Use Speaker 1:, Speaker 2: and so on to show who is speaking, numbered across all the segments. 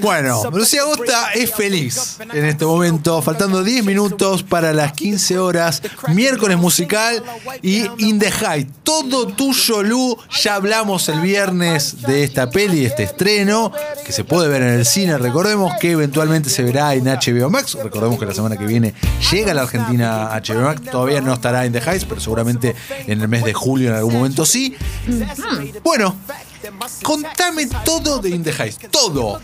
Speaker 1: Bueno, Lucía Agosta es feliz en este momento, faltando 10 minutos para las 15 horas, miércoles musical y In the. Todo tuyo, Lu. Ya hablamos el viernes de esta peli, este estreno, que se puede ver en el cine. Recordemos que eventualmente se verá en HBO Max. Recordemos que la semana que viene llega a la Argentina HBO Max. Todavía no estará In the Heights, pero seguramente en el mes de julio en algún momento sí. Bueno, contame todo de In the Heights. Todo.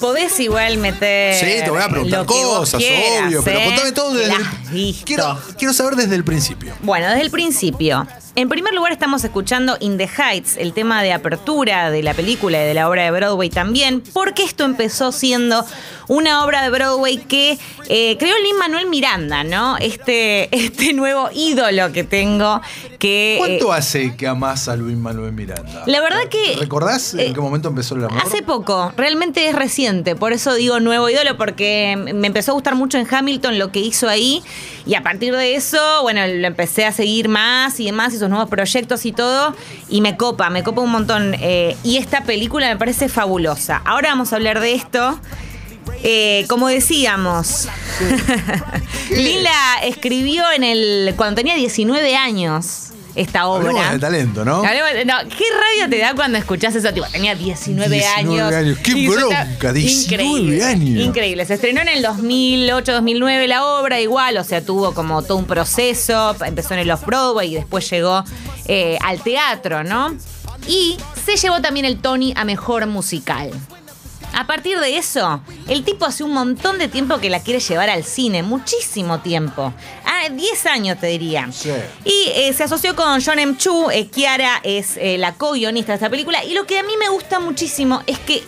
Speaker 2: Podés igual meter.
Speaker 1: Sí, te voy a preguntar cosas, obvio, pero
Speaker 2: ¿eh?
Speaker 1: contame todo desde el. Quiero, quiero saber desde el principio.
Speaker 2: Bueno, desde el principio. En primer lugar estamos escuchando In the Heights, el tema de apertura de la película y de la obra de Broadway también, porque esto empezó siendo una obra de Broadway que eh, creó Lin Manuel Miranda, ¿no? Este, este nuevo ídolo que tengo que... eh,
Speaker 1: ¿Cuánto hace que amás a Luis Manuel Miranda?
Speaker 2: La verdad que-
Speaker 1: ¿Recordás en
Speaker 2: eh,
Speaker 1: qué momento empezó el amor?
Speaker 2: Hace poco, realmente es reciente, por eso digo nuevo ídolo, porque me empezó a gustar mucho en Hamilton lo que hizo ahí, y a partir de eso, bueno, lo empecé a seguir más y demás, y sus nuevos proyectos y todo, y me copa, me copa un montón. eh, y esta película me parece fabulosa. Ahora vamos a hablar de esto. Eh, como decíamos, Lin la escribió en el cuando tenía 19 años esta obra.
Speaker 1: Hablemos de talento, ¿no?
Speaker 2: Hablemos de- no, ¿Qué rabia te da cuando escuchás eso? Tipo, tenía 19,
Speaker 1: 19
Speaker 2: años.
Speaker 1: años. ¡Qué
Speaker 2: Y
Speaker 1: bronca! 19
Speaker 2: increíble,
Speaker 1: años.
Speaker 2: Increíble. Se estrenó en el 2008, 2009 la obra, igual, o sea, tuvo como todo un proceso. Empezó en el Off-Broadway y después llegó eh, al teatro, ¿no? Y se llevó también el Tony a mejor musical. A partir de eso, el tipo hace un montón de tiempo que la quiere llevar al cine, muchísimo tiempo. Ah, 10 años te diría.
Speaker 1: Sí.
Speaker 2: Y eh, se asoció con John M. Chu, eh, Kiara es eh, la co-guionista de esta película. Y lo que a mí me gusta muchísimo es que,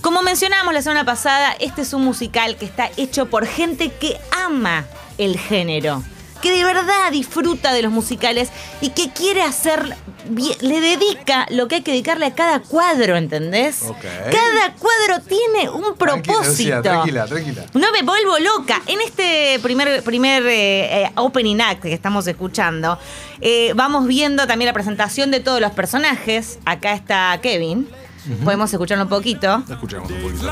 Speaker 2: como mencionábamos la semana pasada, este es un musical que está hecho por gente que ama el género. Que de verdad disfruta de los musicales y que quiere hacer, le dedica lo que hay que dedicarle a cada cuadro, ¿entendés? Cada cuadro tiene un propósito.
Speaker 1: Tranquila, tranquila.
Speaker 2: No me vuelvo loca. En este primer, primer eh, eh, opening act que estamos escuchando, eh, vamos viendo también la presentación de todos los personajes. Acá está Kevin. Podemos escucharlo un poquito.
Speaker 1: Escuchamos un poquito.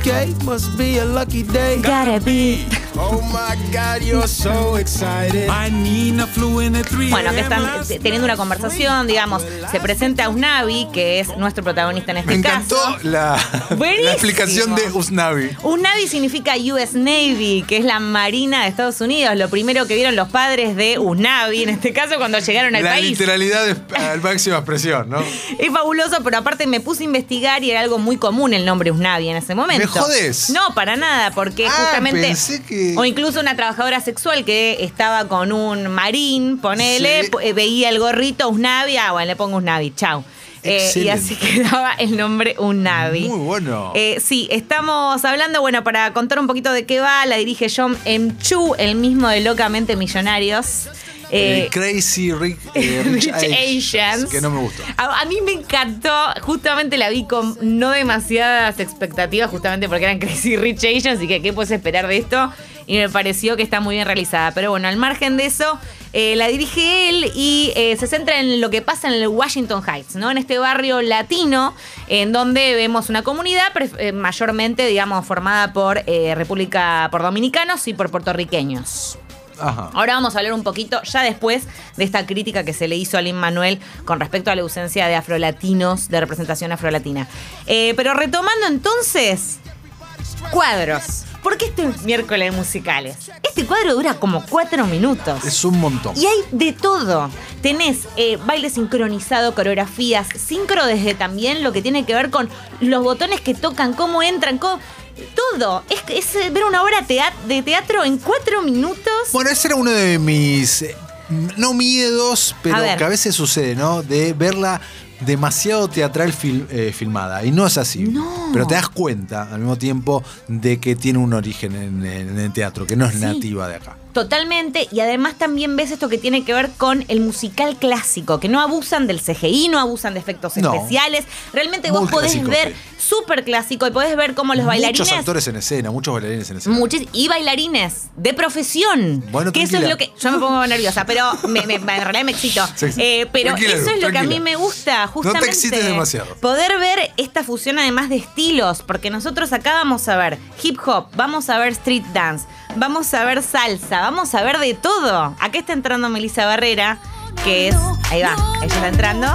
Speaker 3: Okay, must be a lucky day.
Speaker 2: Gotta be.
Speaker 3: Oh my God, you're so excited.
Speaker 4: My Nina flew in at 3
Speaker 2: Bueno, que están teniendo una conversación, digamos. Se presenta Usnavi, que es nuestro protagonista en este
Speaker 1: Me encantó
Speaker 2: caso.
Speaker 1: la, la explicación de Usnavi.
Speaker 2: Usnavi significa US Navy, que es la Marina de Estados Unidos. Lo primero que vieron los padres de Usnavi, en este caso, cuando llegaron al
Speaker 1: La
Speaker 2: país.
Speaker 1: literalidad es al máxima expresión, ¿no?
Speaker 2: Es fabuloso, pero aparte me puse a investigar y era algo muy común el nombre Usnavi en ese momento.
Speaker 1: ¿Me jodés?
Speaker 2: No, para nada, porque
Speaker 1: Ah,
Speaker 2: justamente.
Speaker 1: pensé que-
Speaker 2: O incluso una trabajadora sexual que estaba con un marín, ponele,
Speaker 1: Sí.
Speaker 2: eh, veía el gorrito Usnavi, ah, bueno, le pongo Usnavi, chau. Eh, y así quedaba el nombre Usnavi.
Speaker 1: Muy bueno.
Speaker 2: Eh, sí, estamos hablando, bueno, para contar un poquito de qué va, la dirige John M. Chu, el mismo de Locamente Millonarios.
Speaker 1: Eh,
Speaker 2: Eh,
Speaker 1: Crazy Rick, eh, Rich,
Speaker 2: Rich Asians.
Speaker 1: Que no me gustó.
Speaker 2: A, a mí me encantó, justamente la vi con no demasiadas expectativas, justamente porque eran Crazy Rich Asians y que qué puedes esperar de esto. Y me pareció que está muy bien realizada. Pero bueno, al margen de eso, eh, la dirige él y eh, se centra en lo que pasa en el Washington Heights, ¿no? En este barrio latino, en donde vemos una comunidad eh, mayormente, digamos, formada por eh, República, por dominicanos y por puertorriqueños.
Speaker 1: Ajá.
Speaker 2: Ahora vamos a hablar un poquito, ya después de esta crítica que se le hizo a Lin Manuel con respecto a la ausencia de afrolatinos, de representación afrolatina. Eh, pero retomando entonces, cuadros. ¿Por qué este miércoles musicales? Este cuadro dura como cuatro minutos.
Speaker 1: Es un montón.
Speaker 2: Y hay de todo. Tenés eh, baile sincronizado, coreografías, sincro desde también lo que tiene que ver con los botones que tocan, cómo entran, cómo- todo. Es, es eh, ver una obra de teatro en cuatro minutos.
Speaker 1: Bueno, ese era uno de mis, eh, no miedos, pero
Speaker 2: A
Speaker 1: que a veces sucede, ¿no? De verla demasiado teatral fil- eh, filmada. Y no es así.
Speaker 2: No.
Speaker 1: Pero te das cuenta al mismo tiempo de que tiene un origen en, en el teatro, que no es nativa de acá.
Speaker 2: Totalmente, y además también ves esto que tiene que ver con el musical clásico, que no abusan del CGI, no abusan de efectos
Speaker 1: No.
Speaker 2: especiales. Realmente
Speaker 1: Muy
Speaker 2: vos podés
Speaker 1: clásico,
Speaker 2: ver
Speaker 1: sí.
Speaker 2: súper clásico y podés ver cómo los bailarines.
Speaker 1: Muchos actores en escena, muchos bailarines en escena.
Speaker 2: Muchis- y bailarines de profesión.
Speaker 1: Bueno,
Speaker 2: que eso es lo que. Yo me pongo nerviosa, pero me, me- en realidad me excito.
Speaker 1: Sí, sí.
Speaker 2: Eh, pero
Speaker 1: Tranquila,
Speaker 2: eso es lo que a mí me gusta, justamente.
Speaker 1: excites demasiado.
Speaker 2: Poder ver esta fusión además de estilos, porque nosotros acá vamos a ver hip hop, vamos a ver street dance, vamos a ver salsa, vamos a ver de todo. Acá está entrando Melissa Barrera, que es. Ahí va, ella está entrando.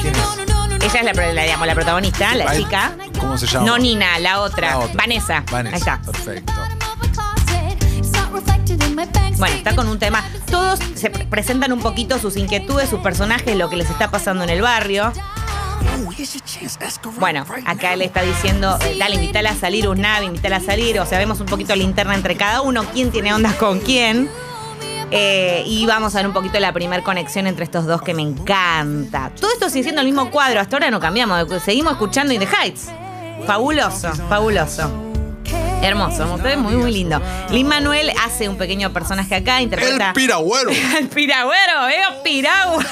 Speaker 1: ¿Quién es?
Speaker 2: Ella es la, la, digamos, la protagonista, la chica.
Speaker 1: ¿Cómo se llama?
Speaker 2: No Nina, la otra.
Speaker 1: La otra.
Speaker 2: Vanessa.
Speaker 1: Vanessa.
Speaker 2: Ahí está.
Speaker 1: Perfecto.
Speaker 2: Bueno, está con un tema. Todos se pre- presentan un poquito sus inquietudes, sus personajes, lo que les está pasando en el barrio. Bueno, acá le está diciendo, dale, invítala a salir, un nave, invítala a salir. O sea, vemos un poquito la interna entre cada uno, quién tiene ondas con quién. Eh, y vamos a ver un poquito la primer conexión entre estos dos que me encanta. Todo esto sigue siendo el mismo cuadro, hasta ahora no cambiamos, seguimos escuchando In the Heights. Fabuloso, fabuloso. Hermoso, muy, muy, muy lindo. Lin Manuel hace un pequeño personaje acá, interpreta.
Speaker 1: El piragüero.
Speaker 2: El piragüero, eh, piragua.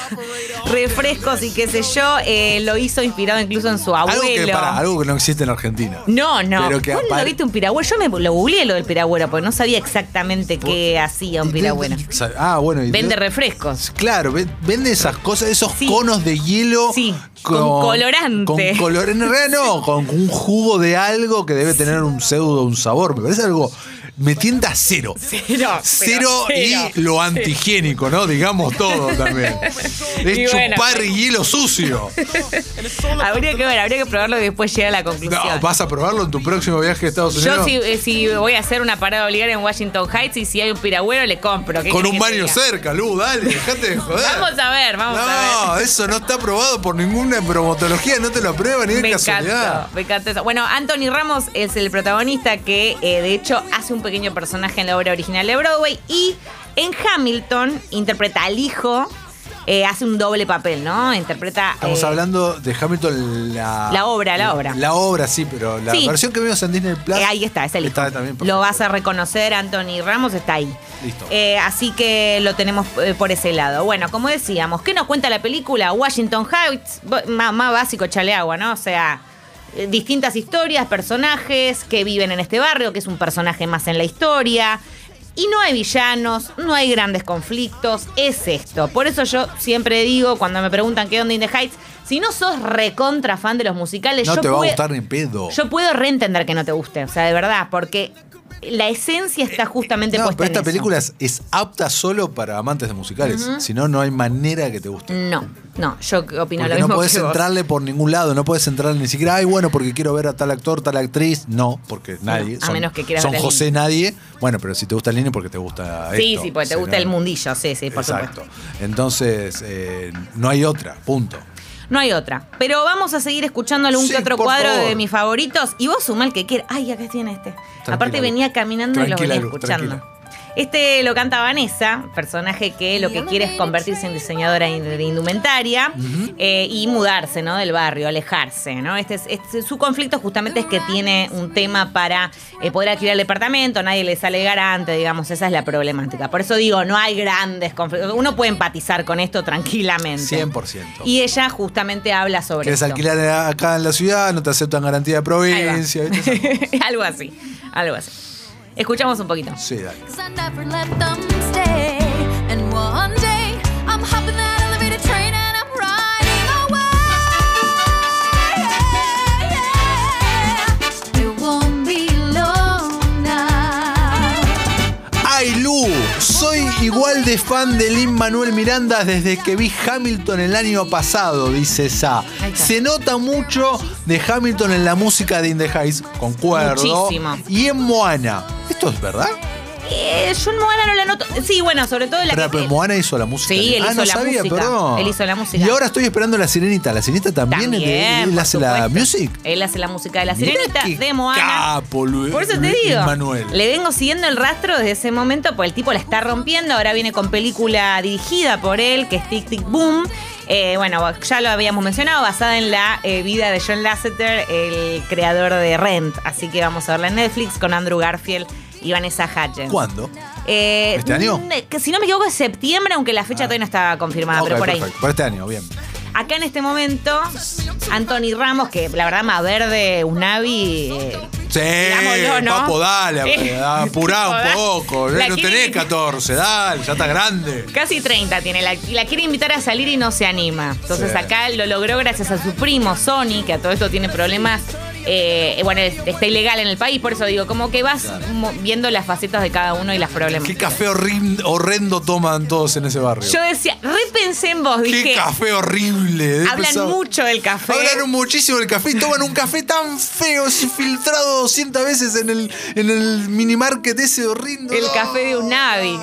Speaker 2: Refrescos y qué sé yo. eh, lo hizo inspirado incluso en su abuelo.
Speaker 1: Algo que, para, algo que no existe en Argentina.
Speaker 2: No, no.
Speaker 1: Pero que
Speaker 2: ¿Vos no
Speaker 1: apare-
Speaker 2: viste un piragüero? Yo me lo googleé lo del piragüero porque no sabía exactamente qué hacía un piragüero.
Speaker 1: Ah, bueno. y de-
Speaker 2: Vende refrescos.
Speaker 1: Claro, ve- vende esas cosas, esos
Speaker 2: Sí.
Speaker 1: conos de hielo.
Speaker 2: Sí, con colorante.
Speaker 1: Con color, en realidad no, con un jugo de algo que debe tener un pseudo, un sabor. Me parece algo. Me tienta cero.
Speaker 2: Cero,
Speaker 1: Cero
Speaker 2: cero.
Speaker 1: y lo antihigiénico, ¿no? Digamos todo también. Es
Speaker 2: Y bueno.
Speaker 1: chupar hielo sucio.
Speaker 2: Habría que ver, habría que probarlo y después llegar a la conclusión.
Speaker 1: No, vas a probarlo en tu próximo viaje a Estados Unidos.
Speaker 2: Yo si, eh, si voy a hacer una parada obligada en Washington Heights y si hay un piragüero le compro. ¿Qué
Speaker 1: Con un baño cerca, Lu, dale, dejate de joder.
Speaker 2: Vamos a ver, vamos a ver.
Speaker 1: No, eso no está aprobado por ninguna bromatología, no te lo aprueba ni de
Speaker 2: Me
Speaker 1: casualidad.
Speaker 2: encanta, me encanta eso. Bueno, Anthony Ramos es el protagonista que eh, de hecho hace un pequeño personaje en la obra original de Broadway y en Hamilton interpreta al hijo, eh, hace un doble papel, ¿no? Interpreta...
Speaker 1: Estamos
Speaker 2: eh,
Speaker 1: hablando de Hamilton, la.
Speaker 2: La obra, la obra.
Speaker 1: La obra, sí, pero la
Speaker 2: Sí.
Speaker 1: versión que vimos en Disney Plus.
Speaker 2: eh, ahí está, es el hijo.
Speaker 1: Está también.
Speaker 2: Lo vas a reconocer, Anthony Ramos está ahí.
Speaker 1: Listo.
Speaker 2: Así que lo tenemos por ese lado. Bueno, como decíamos, ¿qué nos cuenta la película? Washington Heights, más, más básico, chale agua, ¿no? O sea, distintas historias, personajes que viven en este barrio, que es un personaje más en la historia. Y no hay villanos, no hay grandes conflictos, es esto. Por eso yo siempre digo, cuando me preguntan qué onda In the Heights, si no sos recontra fan de los musicales,
Speaker 1: no
Speaker 2: yo
Speaker 1: te va a gustar ni pedo.
Speaker 2: yo puedo reentender que no te guste, o sea, de verdad, porque la esencia está justamente
Speaker 1: no,
Speaker 2: puesta
Speaker 1: pero
Speaker 2: en
Speaker 1: esta
Speaker 2: eso.
Speaker 1: película es, es apta solo para amantes de musicales. Si no, no hay manera que te guste.
Speaker 2: No, no, yo opino
Speaker 1: Porque
Speaker 2: lo
Speaker 1: no
Speaker 2: mismo
Speaker 1: puedes
Speaker 2: que vos.
Speaker 1: entrarle por ningún lado, no puedes entrarle ni siquiera, ay, bueno, porque quiero ver a tal actor, tal actriz. No, porque nadie.
Speaker 2: a menos que quieras
Speaker 1: Son
Speaker 2: ver
Speaker 1: José nadie. Bueno, pero si te gusta el niño, porque te gusta
Speaker 2: Sí,
Speaker 1: esto.
Speaker 2: sí, porque te gusta el
Speaker 1: no-
Speaker 2: mundillo, sí, sí, por
Speaker 1: Exacto.
Speaker 2: supuesto.
Speaker 1: Entonces, eh, no hay otra, punto.
Speaker 2: No hay otra. Pero vamos a seguir escuchando algún
Speaker 1: Sí,
Speaker 2: que otro cuadro
Speaker 1: favor.
Speaker 2: de mis favoritos. Y vos suma el que quieras. Ay, acá tiene este. Aparte venía caminando y lo venía escuchando.
Speaker 1: tranquila.
Speaker 2: Este lo canta Vanessa, personaje que lo que quiere es convertirse en diseñadora de indumentaria eh, y mudarse ¿no? del barrio, alejarse. ¿no? Este es, este- su conflicto justamente es que tiene un tema para eh, poder alquilar el departamento, nadie le sale garante, digamos, esa es la problemática. Por eso digo, no hay grandes conflictos. Uno puede empatizar con esto tranquilamente.
Speaker 1: 100%.
Speaker 2: Y ella justamente habla sobre
Speaker 1: Quieres alquilar acá en la ciudad, no te aceptan garantía de provincia.
Speaker 2: algo así, algo así. Escuchamos un poquito.
Speaker 1: Sí, dale. Ay, Lu, soy igual de fan de Lin Manuel Miranda desde que vi Hamilton el año pasado, dice Sa. Se nota mucho de Hamilton en la música de In the Heights, concuerdo.
Speaker 2: Muchísimo.
Speaker 1: Y en Moana. ¿Esto es verdad?
Speaker 2: Eh, yo en Moana no la noto. Sí, bueno, sobre todo la
Speaker 1: Pero,
Speaker 2: que.
Speaker 1: pero Moana hizo la música.
Speaker 2: Sí, él
Speaker 1: ah,
Speaker 2: hizo
Speaker 1: no
Speaker 2: la
Speaker 1: sabía,
Speaker 2: música.
Speaker 1: perdón.
Speaker 2: Él hizo la música.
Speaker 1: Y ahora estoy esperando la sirenita. ¿La sirenita también?
Speaker 2: También,
Speaker 1: ¿Él
Speaker 2: por
Speaker 1: hace la music?
Speaker 2: Él hace la música de la
Speaker 1: Mirá
Speaker 2: sirenita de Moana.
Speaker 1: Capo, Lu-
Speaker 2: Por eso te digo,
Speaker 1: Manuel.
Speaker 2: le vengo siguiendo el rastro desde ese momento, pues el tipo la está rompiendo, ahora viene con película dirigida por él, que es Tic Tic Boom. Eh, bueno, ya lo habíamos mencionado, basada en la eh, vida de John Lasseter, el creador de Rent. Así que vamos a verla en Netflix con Andrew Garfield y Vanessa Hudgens.
Speaker 1: ¿Cuándo?
Speaker 2: Eh,
Speaker 1: ¿Este año?
Speaker 2: mm, Que si no me equivoco es septiembre, aunque la fecha todavía no está confirmada,
Speaker 1: Ok,
Speaker 2: pero por ahí.
Speaker 1: Para este año, bien.
Speaker 2: Acá en este momento, Anthony Ramos, que la verdad más verde, Unavi. eh,
Speaker 1: Sí,
Speaker 2: Digámoslo, ¿no?
Speaker 1: papo, dale,
Speaker 2: Eh,
Speaker 1: apurá un poco.
Speaker 2: la
Speaker 1: no tenés 14, dale, ya está grande.
Speaker 2: Casi 30 tiene, la, la quiere invitar a salir y no se anima. Entonces
Speaker 1: Sí.
Speaker 2: acá lo logró gracias a su primo Sony, que a todo esto tiene problemas. Eh, bueno, es- está ilegal en el país, por eso digo, como que vas mo- viendo las facetas de cada uno y las problemas.
Speaker 1: Qué café horrin- horrendo toman todos en ese barrio.
Speaker 2: Yo decía, repensé en vos,
Speaker 1: Qué
Speaker 2: dije,
Speaker 1: café horrible.
Speaker 2: hablan mucho del café.
Speaker 1: Hablan muchísimo del café y toman un café tan feo, filtrado 200 veces en el, en el mini market ese horrible.
Speaker 2: El café de Unavi.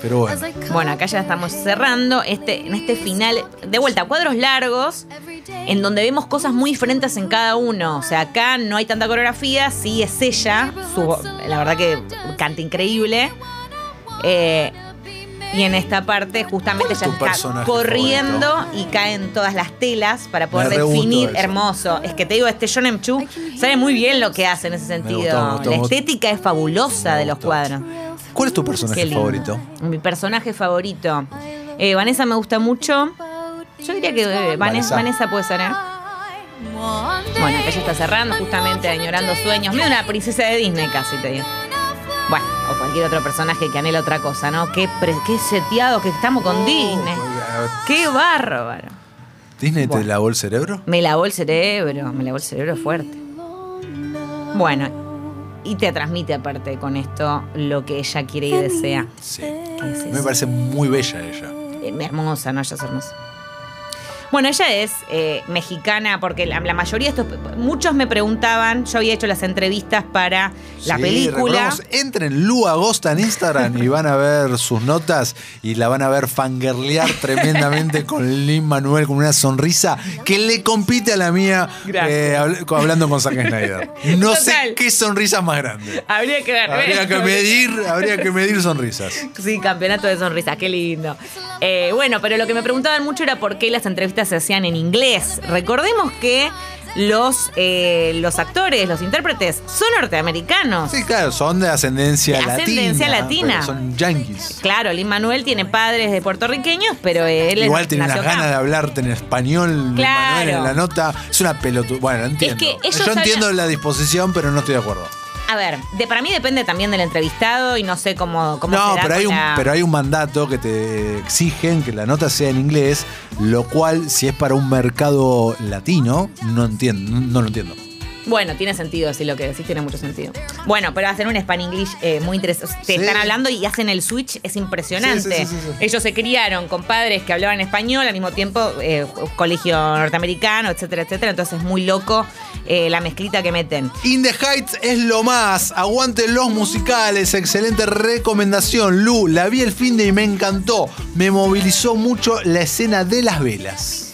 Speaker 1: Pero bueno.
Speaker 2: Bueno, acá ya estamos cerrando este, en este final. De vuelta, cuadros largos, en donde vemos cosas muy diferentes en cada uno. O sea, acá no hay tanta coreografía, sí es ella. su- la verdad que canta increíble. Eh, y en esta parte justamente
Speaker 1: ¿Cuál es
Speaker 2: ella está corriendo y caen todas las telas para poder definir hermoso. Es que te digo, este John Chu sabe muy bien lo que hace en ese sentido.
Speaker 1: gustó, me gustó,
Speaker 2: la estética es fabulosa de los
Speaker 1: gustó.
Speaker 2: cuadros.
Speaker 1: ¿Cuál es tu personaje favorito?
Speaker 2: Mi personaje favorito. Eh, Vanessa me gusta mucho. Yo diría que eh, Vanessa,
Speaker 1: Vanessa.
Speaker 2: Puede ser, ¿eh? Bueno, ya está cerrando, justamente añorando sueños. Medio una princesa de Disney casi, te digo. Bueno, o cualquier otro personaje que anhela otra cosa, ¿no? Qué, qué seteado que estamos con Disney. Qué bárbaro.
Speaker 1: ¿Disney te lavó el cerebro?
Speaker 2: Me lavó el cerebro, me lavó el cerebro fuerte. Bueno, y te transmite aparte con esto lo que ella quiere y desea.
Speaker 1: Sí.
Speaker 2: ¿Qué es
Speaker 1: Me parece muy bella ella.
Speaker 2: Eh, hermosa, ¿no? Ella es hermosa. Bueno, ella es eh, mexicana porque la, la mayoría de estos. Muchos me preguntaban, yo había hecho las entrevistas para la
Speaker 1: Sí,
Speaker 2: película.
Speaker 1: Entren Lu Agosta en Instagram y van a ver sus notas y la van a ver fangirlear tremendamente con Lin Manuel con una sonrisa que le compite a la mía eh, habl- hablando con Zack Snyder. No
Speaker 2: Total.
Speaker 1: sé qué sonrisa más grande.
Speaker 2: Habría que ver.
Speaker 1: Habría que medir, habría que medir sonrisas.
Speaker 2: Sí, campeonato de sonrisas, qué lindo. Eh, bueno, pero lo que me preguntaban mucho era por qué las entrevistas se hacían en inglés. Recordemos que los, eh, los actores, los intérpretes, son norteamericanos.
Speaker 1: Sí, claro, son de ascendencia
Speaker 2: De
Speaker 1: latina.
Speaker 2: ascendencia latina.
Speaker 1: Son yankees.
Speaker 2: Claro, Lin Manuel tiene padres de puertorriqueños, pero él
Speaker 1: Igual tiene unas
Speaker 2: acá.
Speaker 1: ganas de hablarte en español, Lin. Manuel en la nota. Es una pelotuda. Bueno, entiendo.
Speaker 2: que ellos
Speaker 1: Yo
Speaker 2: hablan-
Speaker 1: entiendo la disposición, pero no estoy de acuerdo.
Speaker 2: A ver, de, para mí depende también del entrevistado y no sé cómo, cómo
Speaker 1: No, pero hay, un,
Speaker 2: la-
Speaker 1: pero hay un mandato que te exigen que la nota sea en inglés, lo cual, si es para un mercado latino, no entiendo, no lo entiendo.
Speaker 2: Bueno, tiene sentido, sí, lo que decís tiene mucho sentido. Bueno, pero hacen un Span English eh, muy interesante. Te
Speaker 1: Sí.
Speaker 2: están hablando y hacen el switch, es impresionante.
Speaker 1: Sí, sí, sí, sí, sí.
Speaker 2: Ellos se criaron con padres que hablaban español, al mismo tiempo eh, colegio norteamericano, etcétera, etcétera. Entonces es muy loco eh, la mezclita que meten.
Speaker 1: In the Heights es lo más. Aguante los musicales. Excelente recomendación, Lu. La vi el fin de y me encantó. Me movilizó mucho la escena de las velas.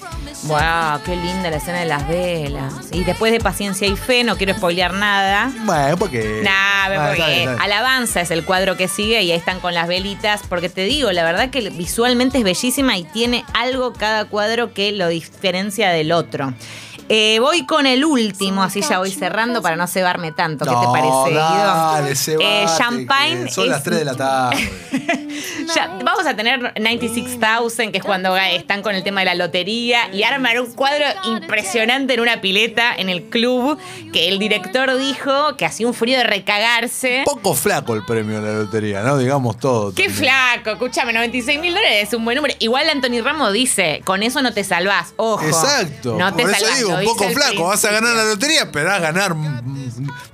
Speaker 2: ¡Wow! ¡Qué linda la escena de las velas! Y después de Paciencia y Fe, no quiero spoilear nada.
Speaker 1: Bueno, porque.
Speaker 2: Nah,
Speaker 1: Ah,
Speaker 2: porque
Speaker 1: bien.
Speaker 2: Alabanza es el cuadro que sigue y ahí están con las velitas. Porque te digo, la verdad que visualmente es bellísima y tiene algo cada cuadro que lo diferencia del otro. Eh, voy con el último, así ya voy cerrando para no cebarme tanto. ¿Qué te
Speaker 1: No,
Speaker 2: parece, Guido?
Speaker 1: Dale, se
Speaker 2: Eh, Champagne
Speaker 1: Son las
Speaker 2: es-
Speaker 1: 3 de la tarde.
Speaker 2: Ya, vamos a tener 96,000, que es cuando están con el tema de la lotería, y arman un cuadro impresionante en una pileta en el club, que el director dijo que hacía un frío de recagarse.
Speaker 1: Poco flaco el premio de la lotería, ¿no? Digamos todo.
Speaker 2: Qué
Speaker 1: también.
Speaker 2: flaco, escúchame, 96 mil dólares es un buen número. Igual Anthony Ramos dice, con eso no te salvás, ojo.
Speaker 1: Exacto.
Speaker 2: No te salvás,
Speaker 1: digo, poco
Speaker 2: el
Speaker 1: flaco. Vas a ganar la lotería, esperás ganar.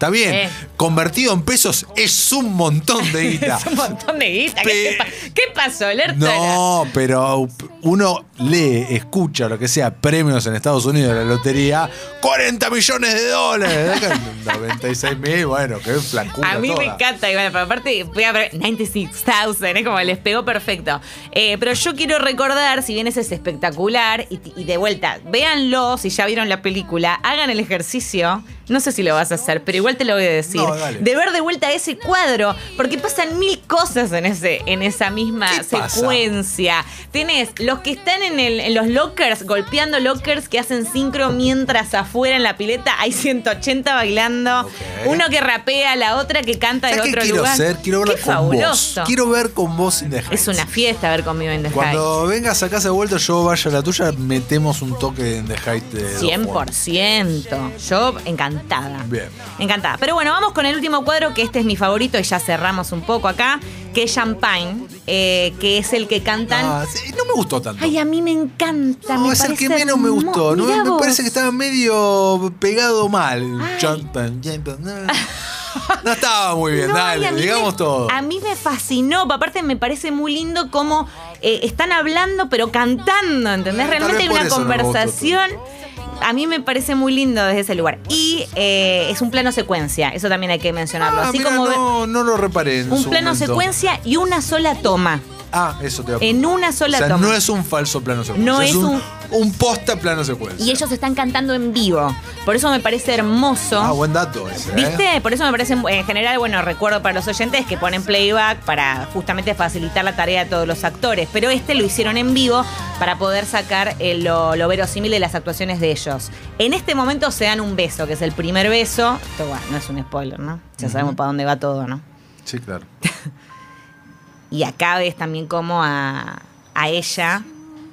Speaker 1: Está bien.
Speaker 2: Eh.
Speaker 1: Convertido en pesos es un montón de guita.
Speaker 2: Es un montón de guita. ¿Qué,
Speaker 1: Pe-
Speaker 2: qué pasó, Lertora?
Speaker 1: No, pero uno lee, escucha lo que sea, premios en Estados Unidos de la lotería, 40 millones de dólares. Acá, 96 mil, bueno, qué flacura
Speaker 2: A mí me encanta, igual, pero aparte voy a ver 96,000, es como les pegó perfecto. Eh, pero yo quiero recordar, si bien ese es espectacular, y, y de vuelta, véanlo, si ya vieron la película, hagan el ejercicio. No sé si lo vas a hacer, pero igual te lo voy a decir.
Speaker 1: No,
Speaker 2: de ver de vuelta ese cuadro, porque pasan mil cosas en ese, en esa misma secuencia. Tenés los que están en, el- en los lockers, golpeando lockers que hacen sincro mientras afuera en la pileta hay 180 bailando.
Speaker 1: Ok.
Speaker 2: Uno que rapea, la otra que canta de
Speaker 1: ¿Sabes qué
Speaker 2: otro
Speaker 1: quiero
Speaker 2: lugar.
Speaker 1: hacer? Quiero verla
Speaker 2: Qué
Speaker 1: con
Speaker 2: fabuloso.
Speaker 1: vos. Quiero ver con vos in the Heights.
Speaker 2: Es una fiesta ver conmigo en The Heights.
Speaker 1: Cuando vengas a casa de vuelta, yo vaya a la tuya, metemos un toque en The Height de Dos Juan.
Speaker 2: 100%. Yo encantada.
Speaker 1: Bien.
Speaker 2: Encantada. Pero bueno, vamos con el último cuadro, que este es mi favorito y ya cerramos un poco acá, que es Champagne, eh, que es el que cantan.
Speaker 1: Ah, sí, no me gustó tanto.
Speaker 2: Ay, a mí me encanta.
Speaker 1: No,
Speaker 2: me
Speaker 1: es el que menos me gustó. ¿no? Me parece que estaba medio pegado mal.
Speaker 2: Ay.
Speaker 1: Champan, no. Estaba muy bien,
Speaker 2: No,
Speaker 1: dale, digamos
Speaker 2: me-
Speaker 1: todo.
Speaker 2: A mí me fascinó, aparte me parece muy lindo cómo eh, están hablando pero cantando, ¿entendés? Realmente hay una
Speaker 1: no
Speaker 2: conversación. A mí me parece muy lindo desde ese lugar. Y eh, es un plano secuencia, eso también hay que mencionarlo.
Speaker 1: Ah,
Speaker 2: Así
Speaker 1: mira,
Speaker 2: como
Speaker 1: no, no lo reparé en
Speaker 2: un
Speaker 1: su
Speaker 2: plano
Speaker 1: momento.
Speaker 2: secuencia y una sola toma.
Speaker 1: Ah, eso te va a
Speaker 2: En una sola
Speaker 1: O sea,
Speaker 2: toma.
Speaker 1: no es un falso plano secuencia.
Speaker 2: No
Speaker 1: es
Speaker 2: es
Speaker 1: un,
Speaker 2: un-
Speaker 1: un posta plano secuencia.
Speaker 2: Y ellos están cantando en vivo. Por eso me parece hermoso.
Speaker 1: Ah, buen dato ese. ¿eh?
Speaker 2: ¿Viste? Por eso me parece, en general, bueno, recuerdo para los oyentes que ponen playback para justamente facilitar la tarea de todos los actores. Pero este lo hicieron en vivo para poder sacar eh, lo, lo verosímil de las actuaciones de ellos. En este momento se dan un beso, que es el primer beso. Esto, bueno, no es un spoiler, ¿no? Ya sabemos para dónde va todo, ¿no?
Speaker 1: Sí, claro.
Speaker 2: Y acá ves también cómo a, a ella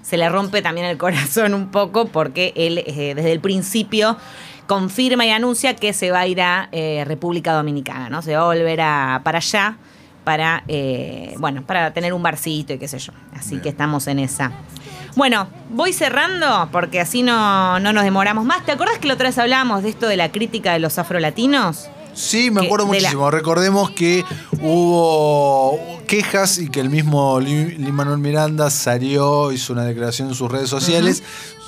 Speaker 2: se le rompe también el corazón un poco porque él eh, desde el principio confirma y anuncia que se va a ir a eh, República Dominicana, ¿no? Se va a volver a, para allá para, eh, bueno, para tener un barcito y qué sé yo. Así
Speaker 1: Bien.
Speaker 2: que estamos en esa. Bueno, voy cerrando porque así no, no nos demoramos más. ¿Te acuerdas que la otra vez hablábamos de esto de la crítica de los afrolatinos?
Speaker 1: Sí, me
Speaker 2: Que
Speaker 1: acuerdo
Speaker 2: la-
Speaker 1: muchísimo. Recordemos que hubo quejas y que el mismo Lin Manuel Miranda salió, hizo una declaración en sus redes sociales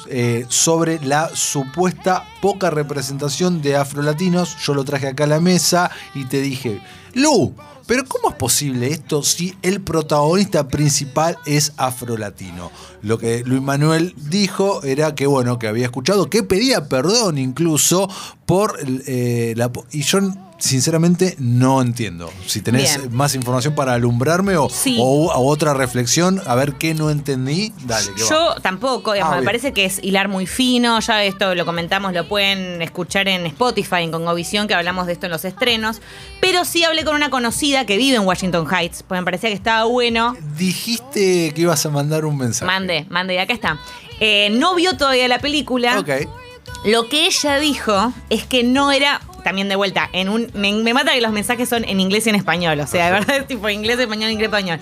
Speaker 1: eh, sobre la supuesta poca representación de afrolatinos. Yo lo traje acá a la mesa y te dije, Lu, pero ¿cómo es posible esto si el protagonista principal es afrolatino? Lo que Luis Manuel dijo era que, bueno, que había escuchado, que pedía perdón incluso por eh, la... Y yo, sinceramente, no entiendo. Si tenés
Speaker 2: Bien.
Speaker 1: más información para alumbrarme o,
Speaker 2: Sí.
Speaker 1: o- o otra reflexión, a ver qué no entendí, dale, que va.
Speaker 2: Yo tampoco, digamos,
Speaker 1: Ah,
Speaker 2: me parece que es hilar muy fino, ya esto lo comentamos, lo pueden escuchar en Spotify, en Congovisión, que hablamos de esto en los estrenos, pero sí hablé con una conocida que vive en Washington Heights, porque me parecía que estaba bueno.
Speaker 1: Dijiste que ibas a mandar un mensaje.
Speaker 2: Mande, mande, y acá está. Eh, no vio todavía la película.
Speaker 1: Ok.
Speaker 2: Lo que ella dijo es que no era, también de vuelta, en un. Me, me mata que los mensajes son en inglés y en español. O sea, de verdad es tipo inglés, español, inglés, español.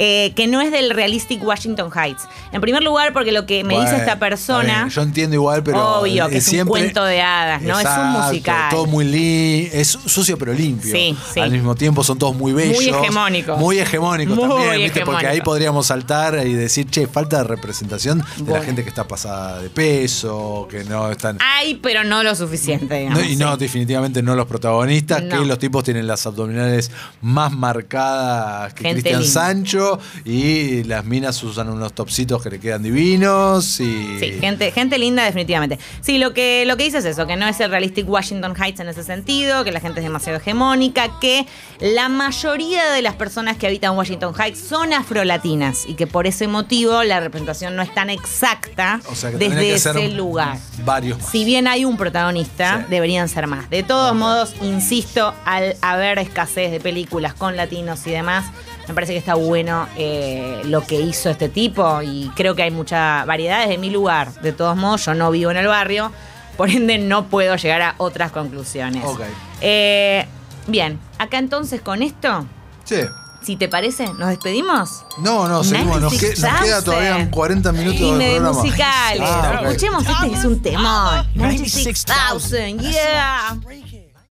Speaker 2: Eh, que no es del realistic Washington Heights. En primer lugar, porque lo que me dice esta persona.
Speaker 1: Yo entiendo igual, pero.
Speaker 2: Obvio, que es un cuento de hadas, ¿no? Es un musical.
Speaker 1: Todo muy limpio. Es sucio pero limpio.
Speaker 2: Sí, sí.
Speaker 1: Al mismo tiempo son todos muy bellos.
Speaker 2: Muy hegemónicos.
Speaker 1: Muy hegemónicos
Speaker 2: Muy
Speaker 1: también, ¿viste? Porque ahí podríamos saltar y decir, che, falta de representación de la gente que está pasada de peso, que no están.
Speaker 2: Hay, pero no lo suficiente,
Speaker 1: No,
Speaker 2: digamos.
Speaker 1: y no, definitivamente no los protagonistas,
Speaker 2: No.
Speaker 1: que los tipos tienen las abdominales más marcadas que Cristian
Speaker 2: linda.
Speaker 1: Y las minas usan unos topsitos que le quedan divinos y
Speaker 2: Sí, gente, gente linda definitivamente. Sí, lo que, lo que dice es eso, que no es el realistic Washington Heights en ese sentido, que la gente es demasiado hegemónica, que la mayoría de las personas que habitan Washington Heights son afrolatinas y que por ese motivo la representación no es tan exacta
Speaker 1: o sea que tendría
Speaker 2: desde
Speaker 1: que ser
Speaker 2: ese lugar.
Speaker 1: varios más.
Speaker 2: Si bien hay un protagonista,
Speaker 1: Sí.
Speaker 2: deberían ser más. De todos modos, insisto, al haber escasez de películas con latinos y demás, me parece que está bueno eh, lo que hizo este tipo y creo que hay mucha variedad desde mi lugar. De todos modos, yo no vivo en el barrio, por ende no puedo llegar a otras conclusiones.
Speaker 1: Ok.
Speaker 2: Eh, bien, acá entonces con esto,
Speaker 1: Sí.
Speaker 2: si te parece, nos despedimos.
Speaker 1: No, no, seguimos. Nos, que- nos queda
Speaker 2: 96,000.
Speaker 1: todavía 40 minutos
Speaker 2: Y
Speaker 1: de
Speaker 2: de
Speaker 1: programa.
Speaker 2: musicales.
Speaker 1: Ah, ok.
Speaker 2: Escuchemos, este es un temón.
Speaker 3: 96,000.
Speaker 2: 96,000, yeah.